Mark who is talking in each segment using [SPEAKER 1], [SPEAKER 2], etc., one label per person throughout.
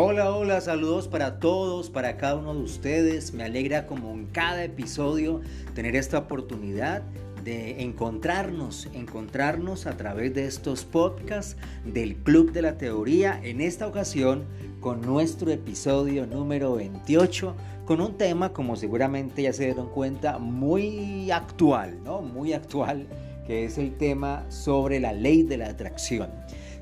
[SPEAKER 1] Hola, hola, saludos para todos, para cada uno de ustedes. Me alegra como en cada episodio tener esta oportunidad de encontrarnos, encontrarnos a través de estos podcasts del Club de la Teoría, en esta ocasión con nuestro episodio número 28, con un tema, como seguramente ya se dieron cuenta, muy actual, ¿no? Muy actual, que es el tema sobre la ley de la atracción.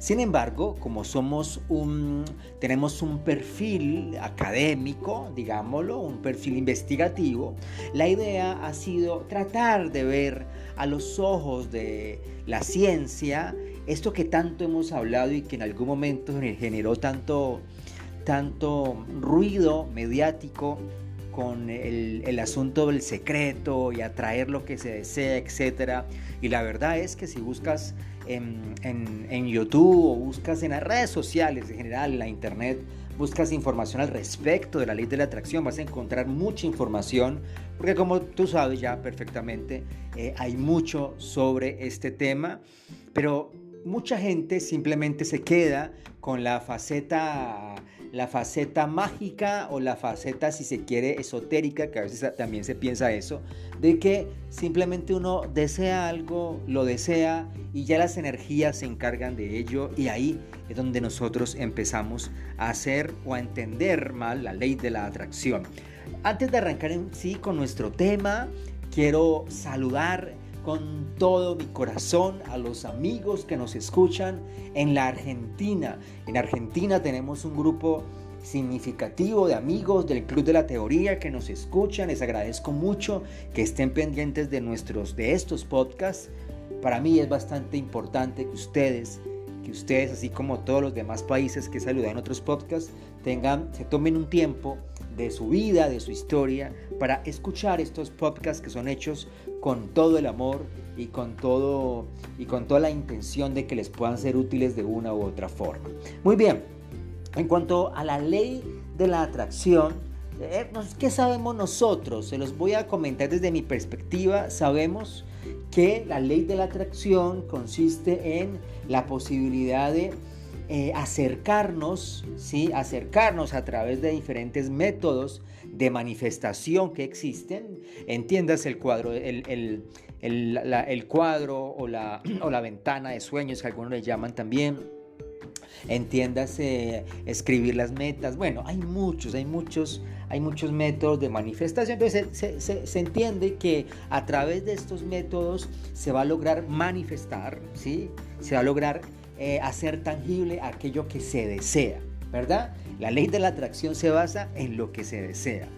[SPEAKER 1] Sin embargo, como somos un, tenemos un perfil académico, digámoslo, un perfil investigativo, la idea ha sido tratar de ver a los ojos de la ciencia esto que tanto hemos hablado y que en algún momento generó tanto, tanto ruido mediático con el, el, asunto del secreto y atraer lo que se desea, etc. Y la verdad es que si buscas en, en, en, YouTube o buscas en las redes sociales en general, en la internet, buscas información al respecto de la ley de la atracción, vas a encontrar mucha información, porque como tú sabes ya perfectamente, eh, hay mucho sobre este tema, pero mucha gente simplemente se queda con la faceta la faceta mágica o la faceta, si se quiere, esotérica, que a veces también se piensa eso, de que simplemente uno desea algo, lo desea y ya las energías se encargan de ello y ahí es donde nosotros empezamos a hacer o a entender mal la ley de la atracción. Antes de arrancar en sí con nuestro tema, quiero saludar con todo mi corazón a los amigos que nos escuchan en la Argentina. En Argentina tenemos un grupo significativo de amigos del Club de la Teoría que nos escuchan. Les agradezco mucho que estén pendientes de nuestros de estos podcasts. Para mí es bastante importante que ustedes que ustedes, así como todos los demás países que saludan en otros podcasts, tengan, se tomen un tiempo de su vida, de su historia, para escuchar estos podcasts que son hechos con todo el amor y con todo y con toda la intención de que les puedan ser útiles de una u otra forma. Muy bien. En cuanto a la ley de la atracción, eh, ¿qué sabemos nosotros? Se los voy a comentar desde mi perspectiva. Sabemos que la ley de la atracción consiste en la posibilidad de eh, acercarnos, ¿sí? acercarnos a través de diferentes métodos de manifestación que existen. Entiendas el cuadro, el, el, el, cuadro o la, o la ventana de sueños que algunos le llaman también. Entiéndase escribir las metas. Bueno, hay muchos, hay muchos, hay muchos métodos de manifestación. Entonces se, se, entiende que a través de estos métodos se va a lograr manifestar, ¿sí? Se va a lograr eh, hacer tangible aquello que se desea, ¿verdad? La ley de la atracción se basa en lo que se desea.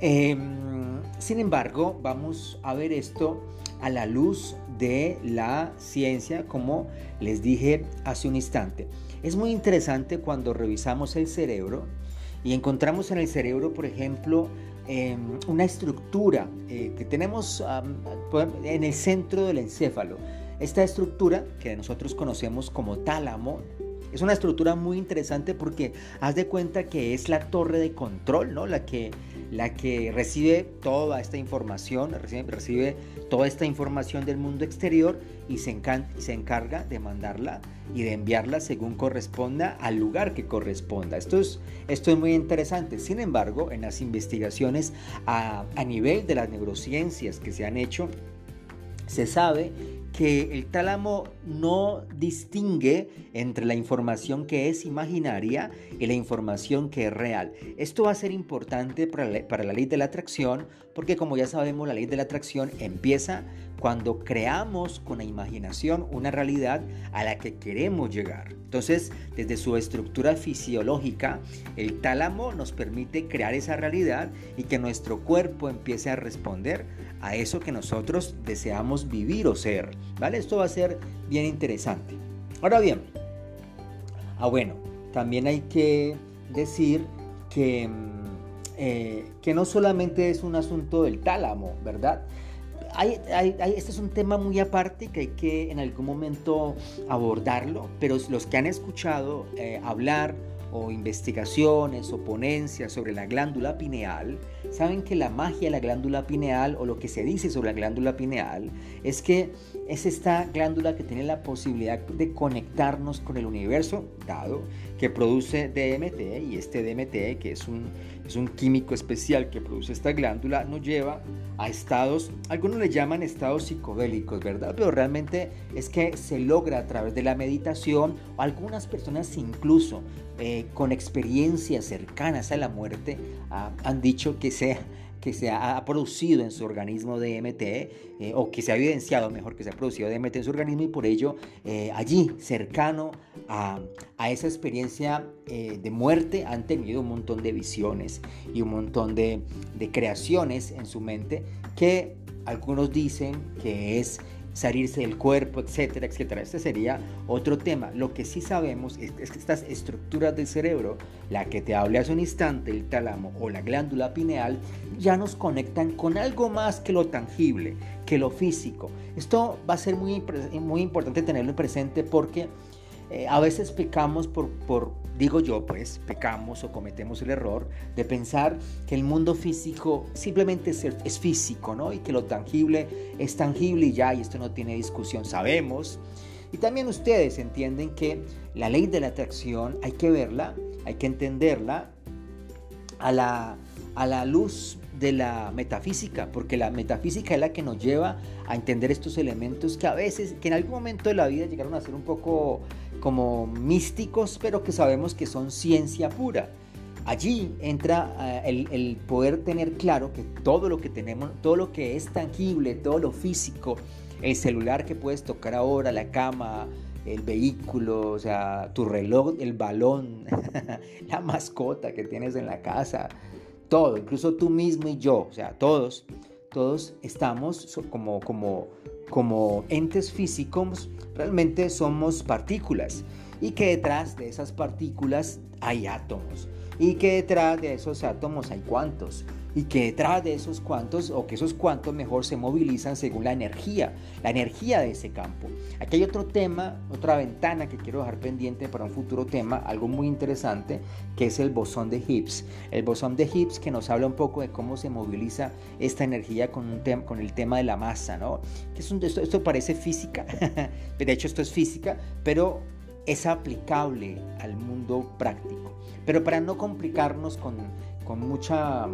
[SPEAKER 1] Em, sin embargo, vamos a ver esto a la luz de la ciencia, como les dije hace un instante. Es muy interesante cuando revisamos el cerebro y encontramos en el cerebro, por ejemplo, em, una estructura eh, que tenemos en el centro del encéfalo. Esta estructura que nosotros conocemos como tálamo es una estructura muy interesante porque haz de cuenta que es la torre de control, ¿no? La que, la que recibe toda esta información, recibe, recibe toda esta información del mundo exterior y se, se, encarga de mandarla y de enviarla según corresponda al lugar que corresponda. Esto es, esto es muy interesante. Sin embargo, en las investigaciones a, a nivel de las neurociencias que se han hecho, se sabe que el tálamo no distingue entre la información que es imaginaria y la información que es real. Esto va a ser importante para la, ley de la atracción porque como ya sabemos la ley de la atracción empieza cuando creamos con la imaginación una realidad a la que queremos llegar. Entonces, desde su estructura fisiológica, el tálamo nos permite crear esa realidad y que nuestro cuerpo empiece a responder a eso que nosotros deseamos vivir o ser. ¿Vale? Esto va a ser bien interesante. Ahora bien, ah bueno, también hay que decir que, mm, eh, que no solamente es un asunto del tálamo, ¿verdad? Hay, este es un tema muy aparte que hay que en algún momento abordarlo, pero los que han escuchado eh, hablar o investigaciones o ponencias sobre la glándula pineal, saben que la magia de la glándula pineal o lo que se dice sobre la glándula pineal es que es esta glándula que tiene la posibilidad de conectarnos con el universo, dado que produce DMT y este DMT, que es un, es un químico especial que produce esta glándula, nos lleva a estados, algunos le llaman estados psicodélicos, ¿verdad? Pero realmente es que se logra a través de la meditación, algunas personas incluso eh, con experiencias cercanas a la muerte ah, han dicho que sea que se ha producido en su organismo DMT eh, o que se ha evidenciado mejor que se ha producido DMT en su organismo y por ello eh, allí cercano a, esa experiencia eh, de muerte han tenido un montón de visiones y un montón de, de creaciones en su mente que algunos dicen que es salirse del cuerpo, etcétera, etcétera. Este sería otro tema. Lo que sí sabemos es, que estas estructuras del cerebro, la que te hablé hace un instante, el tálamo o la glándula pineal, ya nos conectan con algo más que lo tangible, que lo físico. Esto va a ser muy, muy importante tenerlo presente porque eh, a veces pecamos por, digo yo, pues, pecamos o cometemos el error de pensar que el mundo físico simplemente es, es, físico, ¿no? Y que lo tangible es tangible y ya, y esto no tiene discusión. Sabemos. Y también ustedes entienden que la ley de la atracción hay que verla, hay que entenderla a la, a la luz de la metafísica, porque la metafísica es la que nos lleva a entender estos elementos que a veces, que en algún momento de la vida llegaron a ser un poco como místicos, pero que sabemos que son ciencia pura. Allí entra eh, el, poder tener claro que todo lo que tenemos, todo lo que es tangible, todo lo físico, el celular que puedes tocar ahora, la cama, el vehículo, o sea, tu reloj, el balón, la mascota que tienes en la casa, todo, incluso tú mismo y yo, o sea, todos, todos estamos como, como, como entes físicos, realmente somos partículas. Y que detrás de esas partículas hay átomos y que detrás de esos átomos hay cuantos y que detrás de esos cuantos o que esos cuantos mejor se movilizan según la energía, la energía de ese campo. Aquí hay otro tema, otra ventana que quiero dejar pendiente para un futuro tema, algo muy interesante, que es el bosón de Higgs. El bosón de Higgs que nos habla un poco de cómo se moviliza esta energía con, un con el tema de la masa, ¿no? Que es esto, esto parece física, de hecho esto es física, pero es aplicable al mundo práctico. Pero para no complicarnos con, con mucha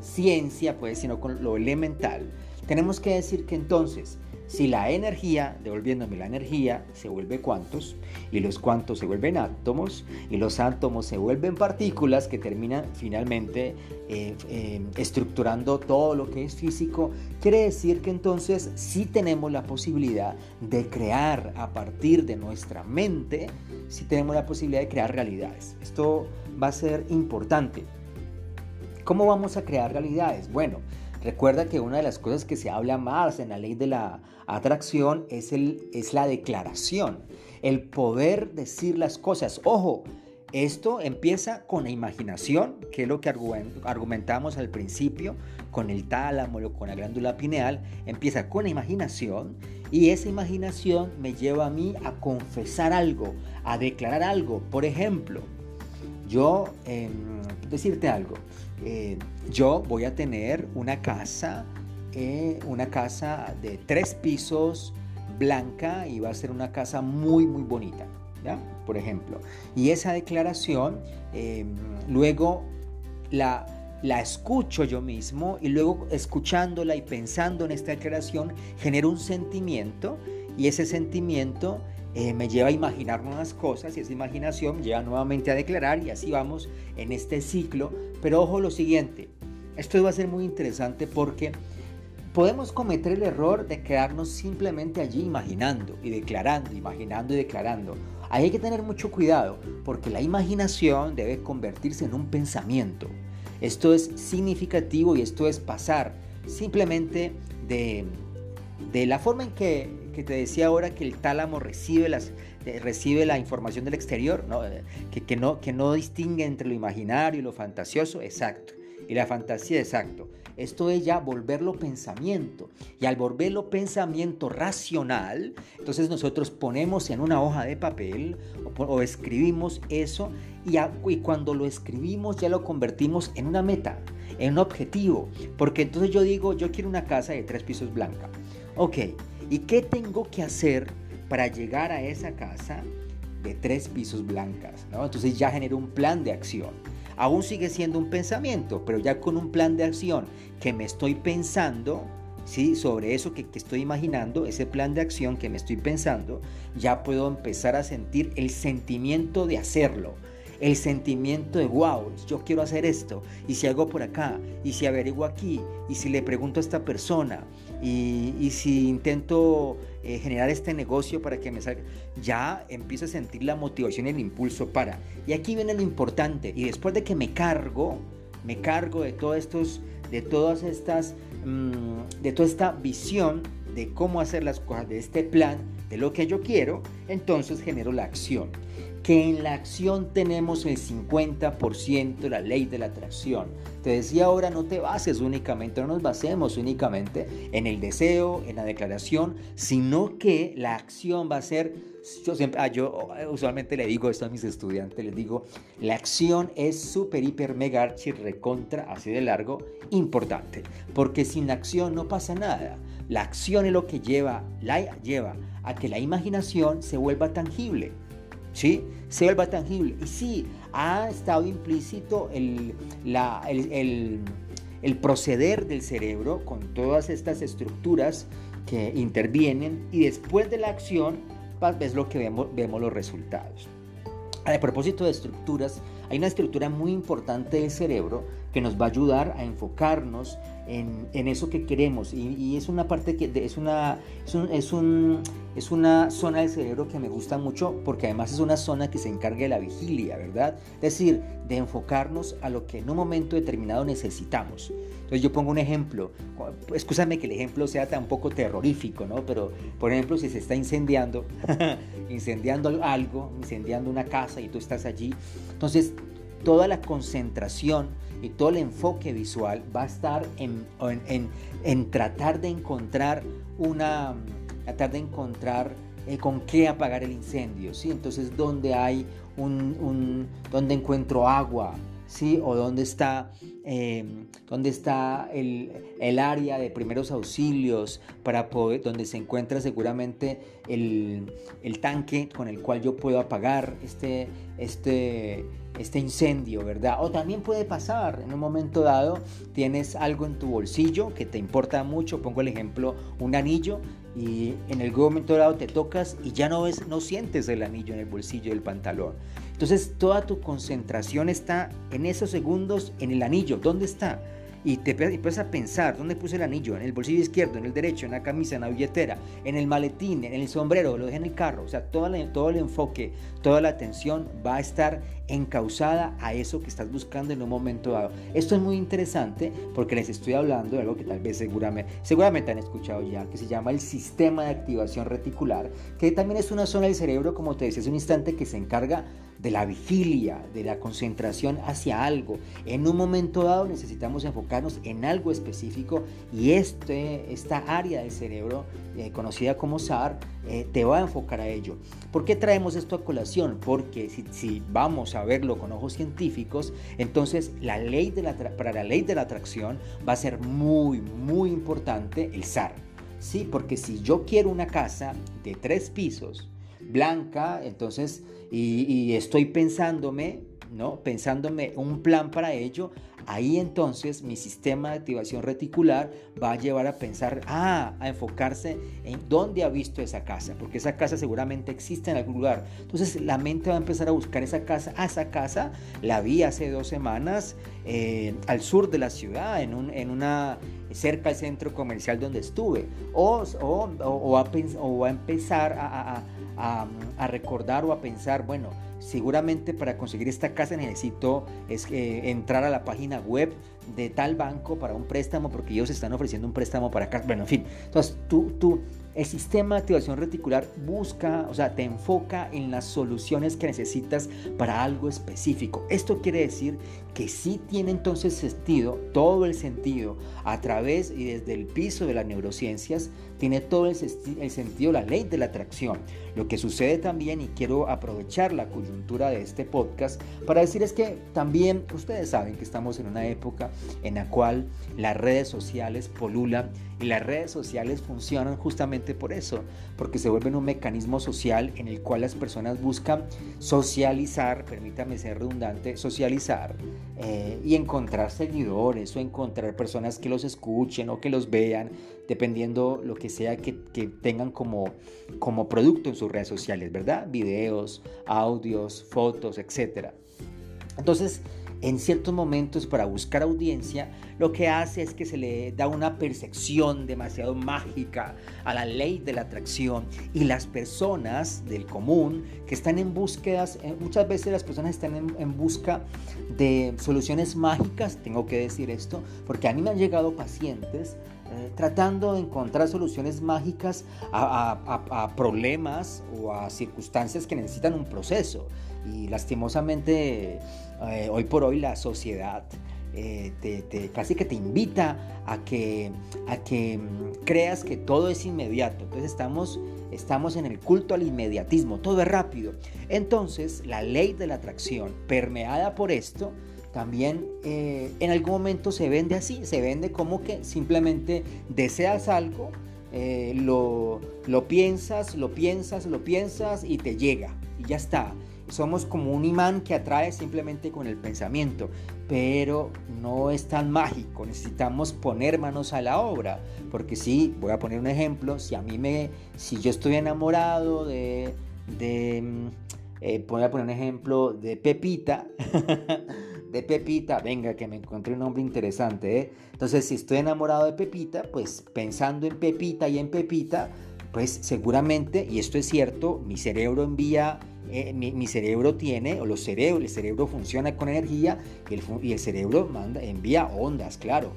[SPEAKER 1] ciencia, pues, sino con lo elemental, tenemos que decir que entonces, si la energía, devolviéndome la energía, se vuelve cuantos, y los cuantos se vuelven átomos, y los átomos se vuelven partículas que terminan finalmente eh, eh, estructurando todo lo que es físico, quiere decir que entonces sí tenemos la posibilidad de crear a partir de nuestra mente, sí tenemos la posibilidad de crear realidades. Esto va a ser importante. ¿Cómo vamos a crear realidades? Bueno, recuerda que una de las cosas que se habla más en la ley de la atracción es, el, es la declaración, el poder decir las cosas. Ojo, esto empieza con la imaginación, que es lo que argumentamos al principio, con el tálamo o con la glándula pineal, empieza con la imaginación y esa imaginación me lleva a mí a confesar algo, a declarar algo. Por ejemplo, yo, eh, decirte algo, eh, yo voy a tener una casa, eh, una casa de tres pisos, blanca, y va a ser una casa muy, muy bonita. Por ejemplo. Y esa declaración, em, luego la, la escucho yo mismo y luego escuchándola y pensando en esta declaración, genero un sentimiento y ese sentimiento eh, me lleva a imaginar nuevas cosas y esa imaginación me lleva nuevamente a declarar y así vamos en este ciclo. Pero ojo lo siguiente, esto va a ser muy interesante porque podemos cometer el error de quedarnos simplemente allí imaginando y declarando, imaginando y declarando. Ahí hay que tener mucho cuidado porque la imaginación debe convertirse en un pensamiento. Esto es significativo y esto es pasar simplemente de, de la forma en que que te decía ahora que el tálamo recibe, las, eh, recibe la información del exterior, ¿no? Eh, que, que, no, que no distingue entre lo imaginario y lo fantasioso, exacto. Y la fantasía, exacto. Esto es ya volverlo pensamiento. Y al volverlo pensamiento racional, entonces nosotros ponemos en una hoja de papel o, escribimos eso y, y cuando lo escribimos ya lo convertimos en una meta, en un objetivo. Porque entonces yo digo, yo quiero una casa de tres pisos blanca. Ok, ¿Y qué tengo que hacer para llegar a esa casa de tres pisos blancas. ¿no? Entonces ya genero un plan de acción. Aún sigue siendo un pensamiento, pero ya con un plan de acción que me estoy pensando, ¿sí? sobre eso que, que, estoy imaginando, ese plan de acción que me estoy pensando, ya puedo empezar a sentir el sentimiento de hacerlo el sentimiento de wow, yo quiero hacer esto, y si hago por acá, y si averiguo aquí, y si le pregunto a esta persona, y, si intento eh, generar este negocio para que me salga, ya empiezo a sentir la motivación y el impulso para. Y aquí viene lo importante, y después de que me cargo, me cargo de todos estos, de todas estas, mm, de toda esta visión de cómo hacer las cosas, de este plan, de lo que yo quiero, entonces genero la acción que en la acción tenemos el 50% de la ley de la atracción. Te decía ahora, no te bases únicamente, no nos basemos únicamente en el deseo, en la declaración, sino que la acción va a ser, yo siempre, ah, yo usualmente le digo esto a mis estudiantes, les digo, la acción es súper, hiper, mega, archi, recontra, así de largo, importante, porque sin acción no pasa nada. La acción es lo que lleva, la, lleva a que la imaginación se vuelva tangible. ¿Sí? Se vuelva tangible. Y sí, ha estado implícito el, el, proceder del cerebro con todas estas estructuras que intervienen y después de la acción es lo que vemos, vemos los resultados. A propósito de estructuras, hay una estructura muy importante del cerebro que nos va a ayudar a enfocarnos en, eso que queremos. Y, es una parte que es una, es, un, es, una zona del cerebro que me gusta mucho porque además es una zona que se encarga de la vigilia, ¿verdad? Es decir, de enfocarnos a lo que en un momento determinado necesitamos. Entonces yo pongo un ejemplo, escúchame que el ejemplo sea tan poco terrorífico, ¿no? Pero por ejemplo si se está incendiando, incendiando algo, incendiando una casa y tú estás allí, entonces toda la concentración y todo el enfoque visual va a estar en, en, tratar de encontrar una, tratar de encontrar eh, con qué apagar el incendio, ¿sí? Entonces, ¿dónde hay un, un dónde encuentro agua, ¿sí? O dónde está, em, dónde está el, el, área de primeros auxilios para donde se encuentra seguramente el, el tanque con el cual yo puedo apagar este, este, este incendio, ¿verdad? O también puede pasar, en un momento dado tienes algo en tu bolsillo que te importa mucho, pongo el ejemplo, un anillo, y en algún momento dado te tocas y ya no ves, no sientes el anillo en el bolsillo del pantalón. Entonces toda tu concentración está en esos segundos en el anillo. ¿Dónde está? Y te empiezas a pensar, ¿dónde puse el anillo? En el bolsillo izquierdo, en el derecho, en la camisa, en la billetera, en el maletín, en el sombrero, lo dejé en el carro. O sea, todo, todo el enfoque, toda la atención va a estar encausada a eso que estás buscando en un momento dado. Esto es muy interesante porque les estoy hablando de algo que tal vez seguramente, seguramente han escuchado ya, que se llama el sistema de activación reticular, que también es una zona del cerebro, como te decía hace un instante, que se encarga de la vigilia, de la concentración hacia algo. En un momento dado necesitamos enfocarnos en algo específico y este, esta área del cerebro, eh, conocida como SAR, eh, te va a enfocar a ello. ¿Por qué traemos esto a colación? Porque si, si vamos a verlo con ojos científicos, entonces la ley para la ley de la atracción va a ser muy, muy importante el SAR. Sí, porque si yo quiero una casa de tres pisos, blanca, entonces, y, estoy pensándome, ¿no? Pensándome un plan para ello, ahí entonces mi sistema de activación reticular va a llevar a pensar, ah, a enfocarse en dónde ha visto esa casa, porque esa casa seguramente existe en algún lugar. Entonces la mente va a empezar a buscar esa casa, ah, esa casa la vi hace dos semanas eh, al sur de la ciudad, en, un, en una cerca al centro comercial donde estuve, o, o, o, va, a, empezar a, a, a, recordar o a pensar, bueno, seguramente para conseguir esta casa necesito es, entrar a la página web de tal banco para un préstamo porque ellos están ofreciendo un préstamo para casa. Bueno, en fin, entonces tú, tú, el sistema de activación reticular busca, o sea, te enfoca en las soluciones que necesitas para algo específico. Esto quiere decir que sí tiene entonces sentido, todo el sentido, a través y desde el piso de las neurociencias, tiene todo el, el, sentido la ley de la atracción. Lo que sucede también, y quiero aprovechar la coyuntura de este podcast para decir es que también ustedes saben que estamos en una época en la cual las redes sociales polulan y las redes sociales funcionan justamente por eso, porque se vuelven un mecanismo social en el cual las personas buscan socializar, permítame ser redundante, socializar eh, y encontrar seguidores o encontrar personas que los escuchen o que los vean, dependiendo lo que sea que, tengan como, como producto en sus redes sociales, ¿verdad? Videos, audios, fotos, etc. Entonces, en ciertos momentos para buscar audiencia, lo que hace es que se le da una percepción demasiado mágica a la ley de la atracción y las personas del común que están en búsquedas, eh, muchas veces las personas están en, busca de soluciones mágicas, tengo que decir esto, porque a mí me han llegado pacientes eh, tratando de encontrar soluciones mágicas a, problemas o a circunstancias que necesitan un proceso. Y lastimosamente eh, hoy por hoy la sociedad eh, te, casi que te invita a que, a que mm, creas que todo es inmediato. Entonces estamos, estamos en el culto al inmediatismo, todo es rápido. Entonces la ley de la atracción, permeada por esto, también eh, en algún momento se vende así, se vende como que simplemente deseas algo, lo, lo piensas, lo piensas, lo piensas y te llega y ya está somos como un imán que atrae simplemente con el pensamiento, pero no es tan mágico, necesitamos poner manos a la obra, porque si, voy a poner un ejemplo, si a mí me, si yo estoy enamorado de, de mm, eh, voy a poner un ejemplo de Pepita, de Pepita, venga que me encontré un nombre interesante, ¿eh? entonces si estoy enamorado de Pepita, pues pensando en Pepita y en Pepita, pues seguramente, y esto es cierto, mi cerebro envía eh, mi, cerebro tiene, o los cerebros, el cerebro funciona con energía y el, y el cerebro manda, envía ondas, claro.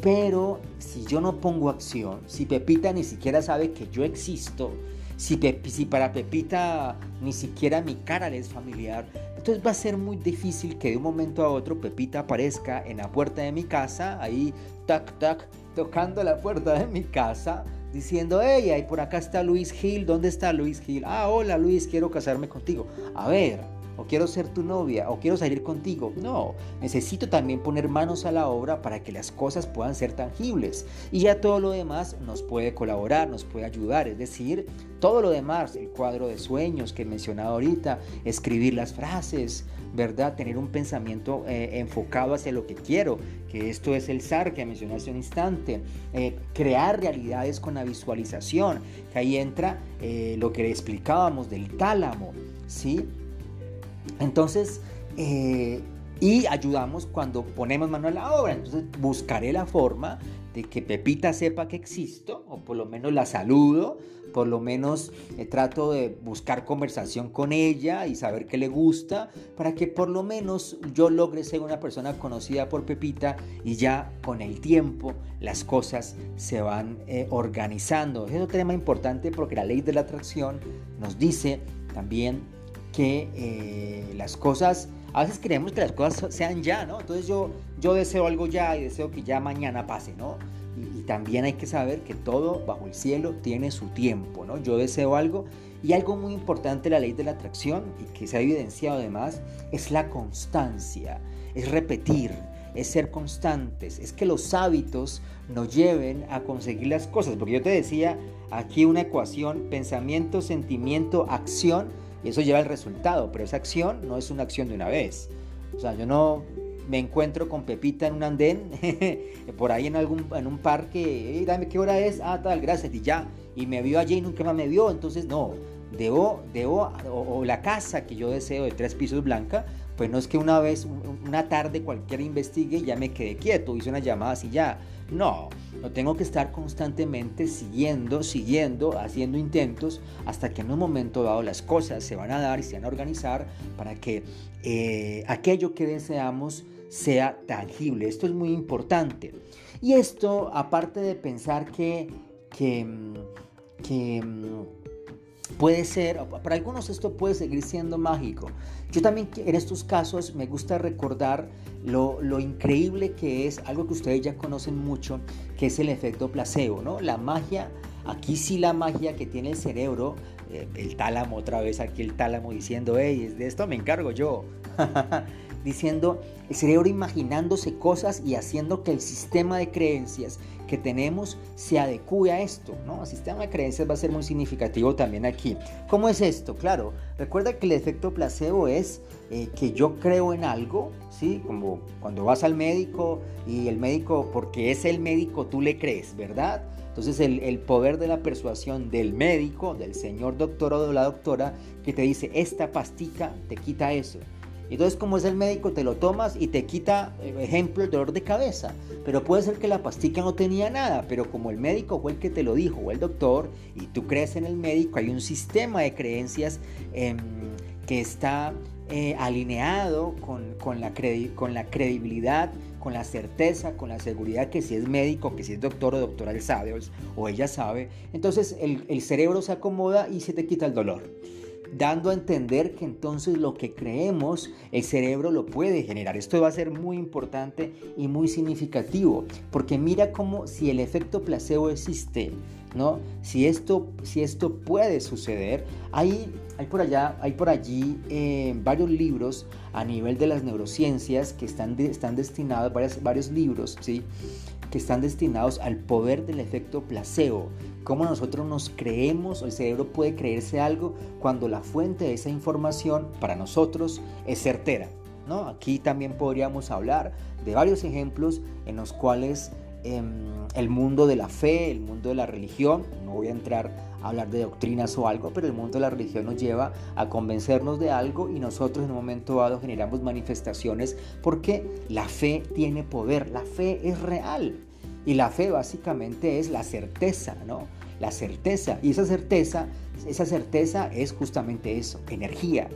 [SPEAKER 1] Pero si yo no pongo acción, si Pepita ni siquiera sabe que yo existo, si, si, para Pepita ni siquiera mi cara le es familiar, entonces va a ser muy difícil que de un momento a otro Pepita aparezca en la puerta de mi casa, ahí, tac, tac, tocando la puerta de mi casa, diciendo, hey, ahí por acá está Luis Gil, ¿dónde está Luis Gil? Ah, hola Luis, quiero casarme contigo. A ver, o quiero ser tu novia, o quiero salir contigo. No, necesito también poner manos a la obra para que las cosas puedan ser tangibles. Y ya todo lo demás nos puede colaborar, nos puede ayudar. Es decir, todo lo demás, el cuadro de sueños que he mencionado ahorita, escribir las frases, ¿verdad? Tener un pensamiento eh, enfocado hacia lo que quiero, que esto es el SAR que mencioné hace un instante. Eh, crear realidades con la visualización, que ahí entra eh, lo que explicábamos del tálamo, ¿sí? Entonces, y ayudamos cuando ponemos mano a la obra. Entonces, buscaré la forma de que Pepita sepa que existo, o por lo menos la saludo, por lo menos eh, trato de buscar conversación con ella y saber qué le gusta, para que por lo menos yo logre ser una persona conocida por Pepita y ya con el tiempo las cosas se van eh, organizando. Es un tema importante porque la ley de la atracción nos dice también que eh, las cosas, a veces queremos que las cosas sean ya, ¿no? Entonces yo, yo deseo algo ya y deseo que ya mañana pase, ¿no? Y, también hay que saber que todo bajo el cielo tiene su tiempo, ¿no? Yo deseo algo y algo muy importante de la ley de la atracción y que se ha evidenciado además es la constancia, es repetir, es ser constantes, es que los hábitos nos lleven a conseguir las cosas, porque yo te decía aquí una ecuación, pensamiento, sentimiento, acción, y eso lleva al resultado, pero esa acción no es una acción de una vez. O sea, yo no me encuentro con Pepita en un andén, por ahí en, algún, en un parque, dame qué hora es, ah, tal, gracias, y ya, y me vio allí y nunca más me vio, entonces no, debo, debo, o, la casa que yo deseo de tres pisos blanca, pues no es que una vez, una tarde cualquiera investigue y ya me quedé quieto, hice una llamada así ya, no, no tengo que estar constantemente siguiendo, siguiendo, haciendo intentos hasta que en un momento dado las cosas se van a dar y se van a organizar para que eh, aquello que deseamos sea tangible. Esto es muy importante. Y esto, aparte de pensar que, que, puede ser, para algunos esto puede seguir siendo mágico. Yo también en estos casos me gusta recordar lo, lo, increíble que es algo que ustedes ya conocen mucho, que es el efecto placebo, ¿no? La magia, aquí sí la magia que tiene el cerebro, eh, el tálamo, otra vez aquí el tálamo diciendo, hey, de esto me encargo yo. diciendo el cerebro imaginándose cosas y haciendo que el sistema de creencias que tenemos se adecue a esto, ¿no? El sistema de creencias va a ser muy significativo también aquí. ¿Cómo es esto? Claro, recuerda que el efecto placebo es eh, que yo creo en algo, ¿sí? Como cuando vas al médico y el médico, porque es el médico, tú le crees, ¿verdad? Entonces el, el, poder de la persuasión del médico, del señor doctor o de la doctora, que te dice, esta pastica te quita eso. Entonces, como es el médico, te lo tomas y te quita, eh, ejemplo, el dolor de cabeza. Pero puede ser que la pastica no tenía nada, pero como el médico fue el que te lo dijo, o el doctor, y tú crees en el médico, hay un sistema de creencias em, que está eh, alineado con, la con la credibilidad, con la certeza, con la seguridad que si es médico, que si es doctor o doctora, él sabe o, ella sabe. Entonces el, el cerebro se acomoda y se te quita el dolor dando a entender que entonces lo que creemos el cerebro lo puede generar. Esto va a ser muy importante y muy significativo, porque mira cómo si el efecto placebo existe, ¿no? Si esto, si esto puede suceder, hay, hay por allá, hay por allí eh, varios libros a nivel de las neurociencias que están, están destinados, varios, varios libros, ¿sí? que están destinados al poder del efecto placebo. Cómo nosotros nos creemos, el cerebro puede creerse algo cuando la fuente de esa información para nosotros es certera. ¿no? Aquí también podríamos hablar de varios ejemplos en los cuales em, el mundo de la fe, el mundo de la religión, no voy a entrar a hablar de doctrinas o algo, pero el mundo de la religión nos lleva a convencernos de algo y nosotros en un momento dado generamos manifestaciones porque la fe tiene poder, la fe es real. Y la fe básicamente es la certeza, ¿no? La certeza. Y esa certeza, esa certeza es justamente eso, energía.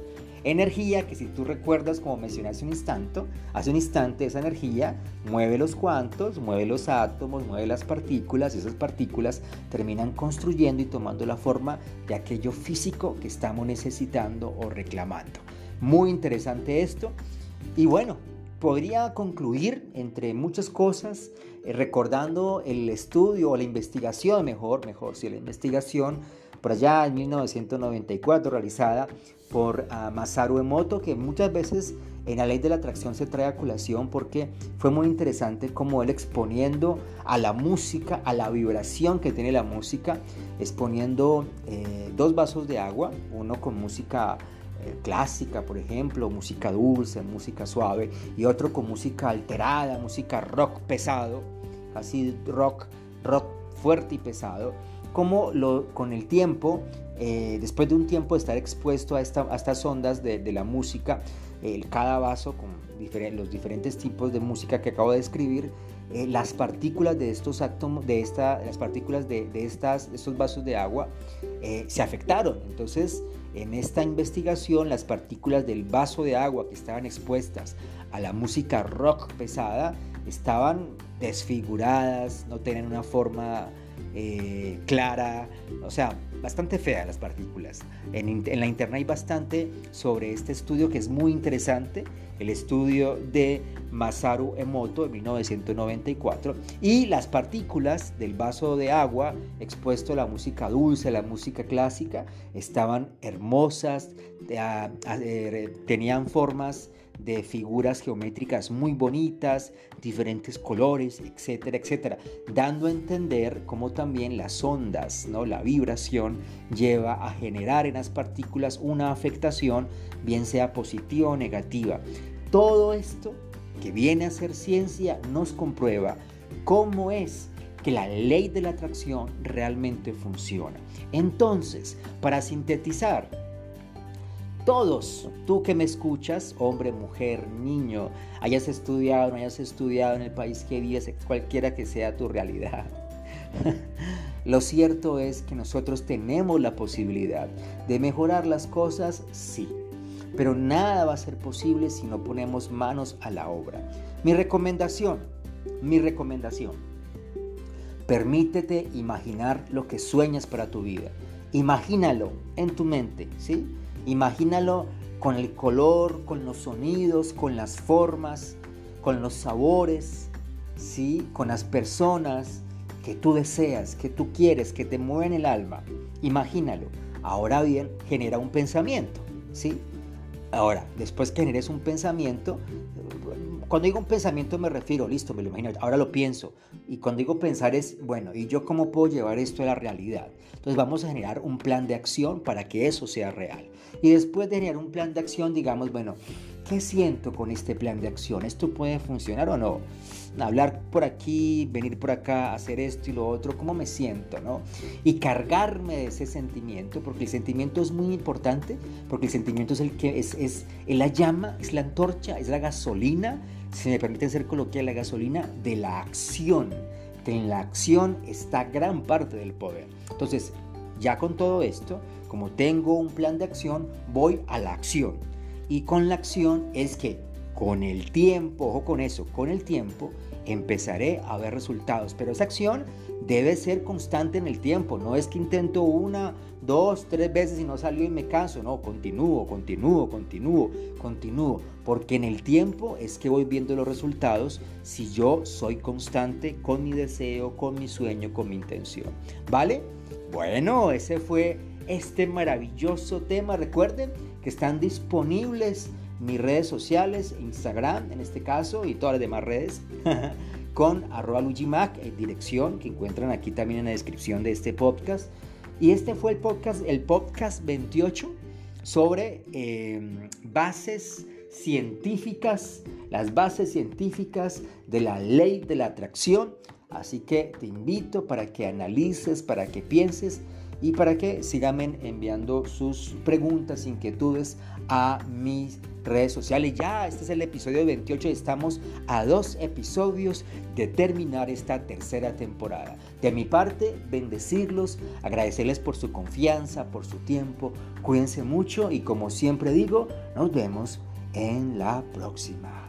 [SPEAKER 1] Energía que si tú recuerdas, como mencioné hace un instante, hace un instante esa energía mueve los cuantos, mueve los átomos, mueve las partículas y esas partículas terminan construyendo y tomando la forma de aquello físico que estamos necesitando o reclamando. Muy interesante esto. Y bueno, podría concluir entre muchas cosas recordando el estudio o la investigación, mejor, mejor, si la investigación por allá en 1994 realizada por uh, Masaru Emoto, que muchas veces en la ley de la atracción se trae a colación porque fue muy interesante como él exponiendo a la música, a la vibración que tiene la música, exponiendo eh, dos vasos de agua, uno con música eh, clásica, por ejemplo, música dulce, música suave, y otro con música alterada, música rock pesado, así rock, rock fuerte y pesado, como lo, con el tiempo eh, después de un tiempo de estar expuesto a, estas ondas de, la música, cada vaso con los diferentes tipos de música que acabo de describir, eh, las partículas de estos átomos, de esta, las partículas de, estas, estos vasos de agua eh, se afectaron. Entonces, en esta investigación, las partículas del vaso de agua que estaban expuestas a la música rock pesada estaban desfiguradas, no tenían una forma clara, o sea, bastante fea las partículas. En, la internet hay bastante sobre este estudio que es muy interesante, el estudio de Masaru Emoto de 1994 y las partículas del vaso de agua expuesto a la música dulce, a la música clásica, estaban hermosas, eh, tenían formas de figuras geométricas muy bonitas, diferentes colores, etcétera, etcétera, dando a entender cómo también las ondas, ¿no? la vibración lleva a generar en las partículas una afectación, bien sea positiva o negativa. Todo esto que viene a ser ciencia nos comprueba cómo es que la ley de la atracción realmente funciona. Entonces, para sintetizar, todos, tú que me escuchas, hombre, mujer, niño, hayas estudiado, no hayas estudiado en el país que vives, cualquiera que sea tu realidad. Lo cierto es que nosotros tenemos la posibilidad de mejorar las cosas, sí, pero nada va a ser posible si no ponemos manos a la obra. Mi recomendación, mi recomendación, permítete imaginar lo que sueñas para tu vida Imagínalo en tu mente, ¿sí? Imagínalo con el color, con los sonidos, con las formas, con los sabores, ¿sí? Con las personas que tú deseas, que tú quieres, que te mueven el alma. Imagínalo. Ahora bien, genera un pensamiento, ¿sí? Ahora, después que generes un pensamiento, cuando digo un pensamiento me refiero, listo, me lo imagino, ahora lo pienso. Y cuando digo pensar es, bueno, ¿y yo cómo puedo llevar esto a la realidad? Entonces vamos a generar un plan de acción para que eso sea real. Y después de generar un plan de acción, digamos, bueno, ¿qué siento con este plan de acción? ¿Esto puede funcionar o no? hablar por aquí, venir por acá, hacer esto y lo otro, cómo me siento, ¿no? Y cargarme de ese sentimiento, porque el sentimiento es muy importante, porque el sentimiento es el que es, es, la llama, es la antorcha, es la gasolina, si me permiten ser coloquial, la gasolina de la acción, que en la acción está gran parte del poder. Entonces, ya con todo esto, como tengo un plan de acción, voy a la acción. Y con la acción es que con el tiempo, ojo con eso, con el tiempo empezaré a ver resultados. Pero esa acción debe ser constante en el tiempo. No es que intento una, dos, tres veces y no salió y me canso. No, continúo, continúo, continúo, continúo. Porque en el tiempo es que voy viendo los resultados si yo soy constante con mi deseo, con mi sueño, con mi intención. ¿Vale? Bueno, ese fue este maravilloso tema. Recuerden que están disponibles mis redes sociales, Instagram en este caso y todas las demás redes, con arroba Luigimac, en dirección que encuentran aquí también en la descripción de este podcast. Y este fue el podcast, el podcast 28 sobre em, bases científicas, las bases científicas de la ley de la atracción. Así que te invito para que analices, para que pienses y para que sigan enviando sus preguntas, inquietudes a mis redes sociales. Ya, este es el episodio 28 y estamos a dos episodios de terminar esta tercera temporada. De mi parte, bendecirlos, agradecerles por su confianza, por su tiempo. Cuídense mucho y como siempre digo, nos vemos en la próxima.